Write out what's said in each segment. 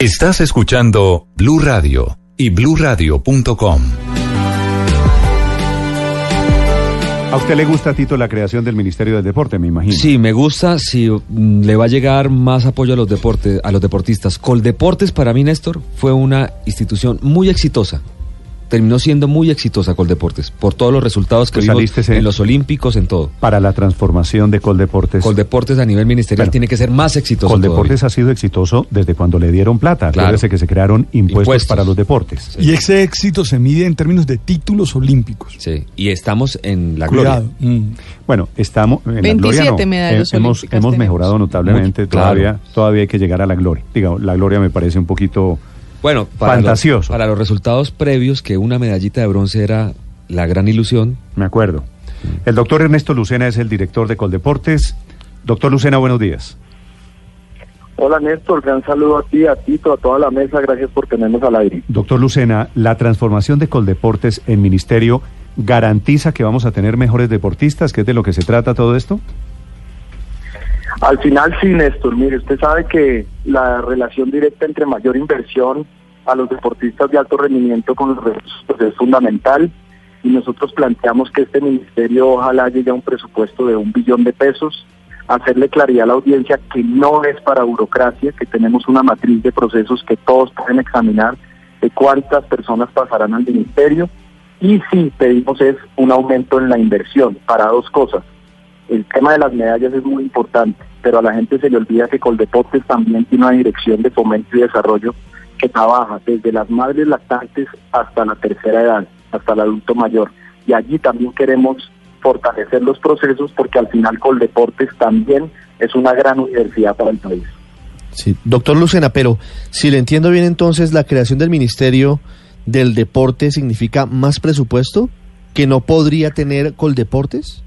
Estás escuchando Blue Radio y BlueRadio.com. A usted le gusta, Tito, la creación del Ministerio del Deporte, me imagino. Sí, me gusta si mm, le va a llegar más apoyo a los deportes, a los deportistas. Coldeportes para mí, Néstor, fue una institución muy exitosa. Terminó siendo muy exitosa Coldeportes por todos los resultados que Pues vimos saliste, en eh, los Olímpicos, en todo. Para la transformación de Coldeportes. Coldeportes a nivel ministerial Bueno, tiene que ser más exitoso. Coldeportes todavía. ha sido exitoso desde cuando le dieron plata. Claro. Acuérdese que se crearon impuestos, Impuestos. para los deportes. Y ese éxito se mide en términos de títulos olímpicos. Sí, y estamos en la Cuidado. gloria. Mm. Bueno, estamos en la 27 gloria. no. medallas Eh, hemos hemos mejorado notablemente. Muy- claro. todavía, todavía hay que llegar a la gloria. Digamos, la gloria me parece un poquito. Bueno, para Fantasioso. Los, para los resultados previos, que una medallita de bronce era la gran ilusión. Me acuerdo. El doctor Ernesto Lucena es el director de Coldeportes. Doctor Lucena, buenos días. Hola Néstor, gran saludo a ti, a Tito, a toda la mesa, gracias por tenernos al aire. Doctor Lucena, la transformación de Coldeportes en ministerio garantiza que vamos a tener mejores deportistas, que es de lo que se trata todo esto. Al final sí, Néstor, mire, usted sabe que la relación directa entre mayor inversión a los deportistas de alto rendimiento con los recursos es fundamental y nosotros planteamos que este ministerio ojalá llegue a un presupuesto de un billón de pesos, hacerle claridad a la audiencia que no es para burocracia, que tenemos una matriz de procesos que todos pueden examinar de cuántas personas pasarán al ministerio y sí pedimos es un aumento en la inversión para dos cosas. El tema de las medallas es muy importante, pero a la gente se le olvida que Coldeportes también tiene una dirección de fomento y desarrollo que trabaja desde las madres lactantes hasta la tercera edad, hasta el adulto mayor. Y allí también queremos fortalecer los procesos porque al final Coldeportes también es una gran universidad para el país. Sí, doctor Lucena, pero si le entiendo bien entonces, la creación del Ministerio del Deporte significa más presupuesto que no podría tener Coldeportes.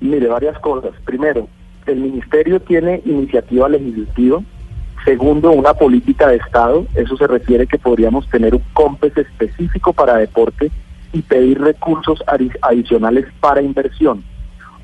Mire, varias cosas. Primero, el ministerio tiene iniciativa legislativa. Segundo, una política de Estado. Eso se refiere que podríamos tener un COMPES específico para deporte y pedir recursos adi- adicionales para inversión.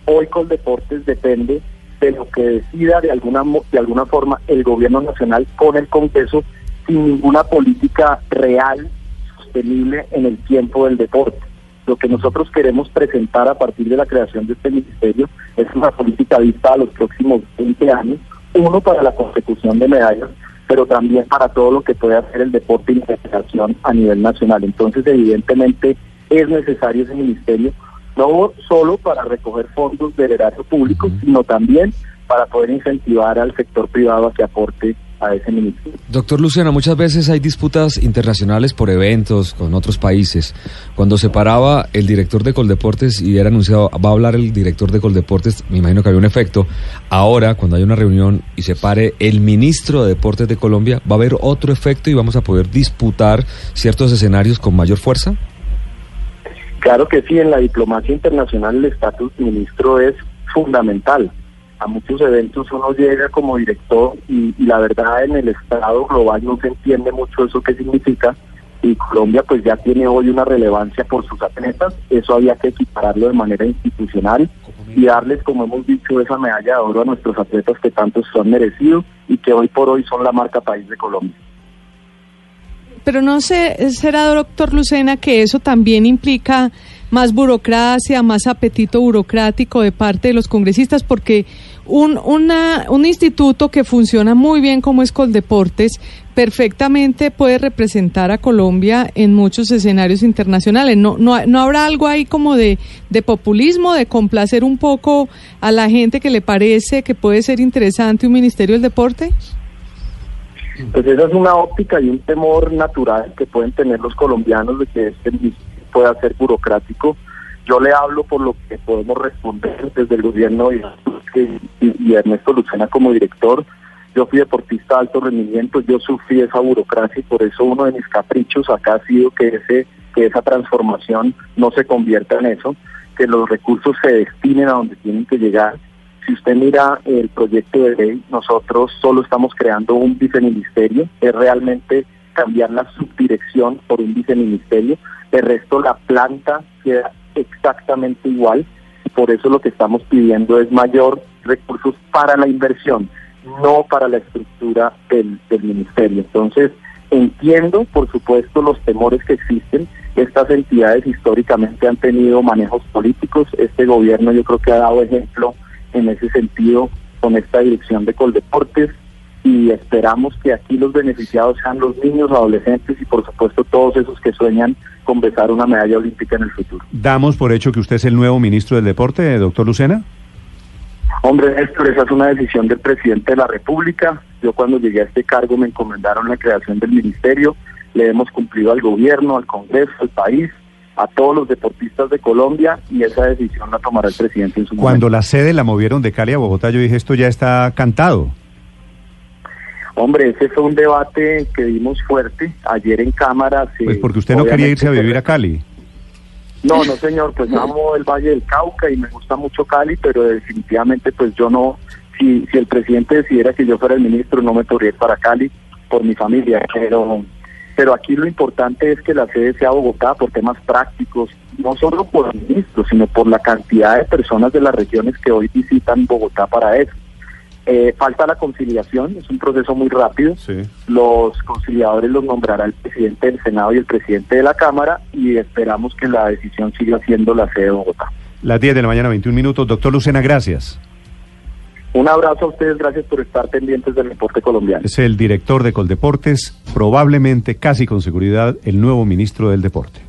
Hoy con deportes depende de lo que decida de alguna de alguna forma el gobierno nacional con el Congreso sin ninguna política real sostenible en el tiempo del deporte. Lo que nosotros queremos presentar a partir de la creación de este ministerio es una política vista a los próximos 20 años, uno para la consecución de medallas, pero también para todo lo que puede hacer el deporte y la recreación a nivel nacional. Entonces, evidentemente, es necesario ese ministerio, no solo para recoger fondos del erario público, sino también para poder incentivar al sector privado a que aporte a ese ministerio. Doctor Luciano, muchas veces hay disputas internacionales por eventos con otros países. Cuando se paraba el director de Coldeportes y era anunciado, va a hablar el director de Coldeportes, me imagino que había un efecto. Ahora, cuando hay una reunión y se pare el ministro de Deportes de Colombia, ¿va a haber otro efecto y vamos a poder disputar ciertos escenarios con mayor fuerza? Claro que sí, en la diplomacia internacional el estatus ministro es fundamental. A muchos eventos uno llega como director y, la verdad en el estado global no se entiende mucho eso qué significa y Colombia pues ya tiene hoy una relevancia por sus atletas, eso había que equipararlo de manera institucional y darles, como hemos dicho, esa medalla de oro a nuestros atletas que tanto son merecidos y que hoy por hoy son la marca país de Colombia. Pero no sé, será doctor Lucena que eso también implica más burocracia, más apetito burocrático de parte de los congresistas, porque un, una, un instituto que funciona muy bien como es Coldeportes perfectamente puede representar a Colombia en muchos escenarios internacionales. ¿No, no, no habrá algo ahí como de, de populismo, de complacer un poco a la gente que le parece que puede ser interesante un Ministerio del Deporte? Pues esa es una óptica y un temor natural que pueden tener los colombianos de que este pueda ser burocrático. Yo le hablo por lo que podemos responder desde el gobierno y, Ernesto Lucena como director. Yo fui deportista de alto rendimiento, yo sufrí esa burocracia y por eso uno de mis caprichos acá ha sido que ese que esa transformación no se convierta en eso, que los recursos se destinen a donde tienen que llegar. Si usted mira el proyecto de ley, nosotros solo estamos creando un viceministerio, es realmente cambiar la subdirección por un viceministerio, el resto la planta queda exactamente igual por eso lo que estamos pidiendo es mayor recursos para la inversión, no para la estructura del, del ministerio. Entonces, entiendo, por supuesto, los temores que existen. Estas entidades históricamente han tenido manejos políticos. Este gobierno yo creo que ha dado ejemplo en ese sentido con esta dirección de Coldeportes y esperamos que aquí los beneficiados sean los niños, adolescentes y por supuesto todos esos que sueñan con besar una medalla olímpica en el futuro. Damos por hecho que usted es el nuevo ministro del deporte, doctor Lucena. Hombre, Néstor, esa es una decisión del presidente de la República. Yo cuando llegué a este cargo me encomendaron la creación del ministerio. Le hemos cumplido al gobierno, al Congreso, al país, a todos los deportistas de Colombia y esa decisión la tomará el presidente en su Cuando la sede la movieron de Cali a Bogotá, yo dije, esto ya está cantado. Hombre, ese fue un debate que dimos fuerte ayer en Cámara. Pues porque usted no quería irse a vivir a Cali. No, no señor, pues amo el Valle del Cauca y me gusta mucho Cali, pero definitivamente pues yo no, si, si el presidente decidiera que yo fuera el ministro no me podría ir para Cali por mi familia, pero, pero aquí lo importante es que la sede sea Bogotá por temas prácticos, no solo por el ministro, sino por la cantidad de personas de las regiones que hoy visitan Bogotá para eso. Eh, falta la conciliación, es un proceso muy rápido. Los conciliadores los nombrará el presidente del Senado y el presidente de la Cámara y esperamos que la decisión siga siendo la sede de Bogotá. Las 10 de la mañana, 21 minutos. Doctor Lucena, gracias. Un abrazo a ustedes, gracias por estar pendientes del deporte colombiano. Es el director de Coldeportes, probablemente, casi con seguridad, el nuevo ministro del deporte.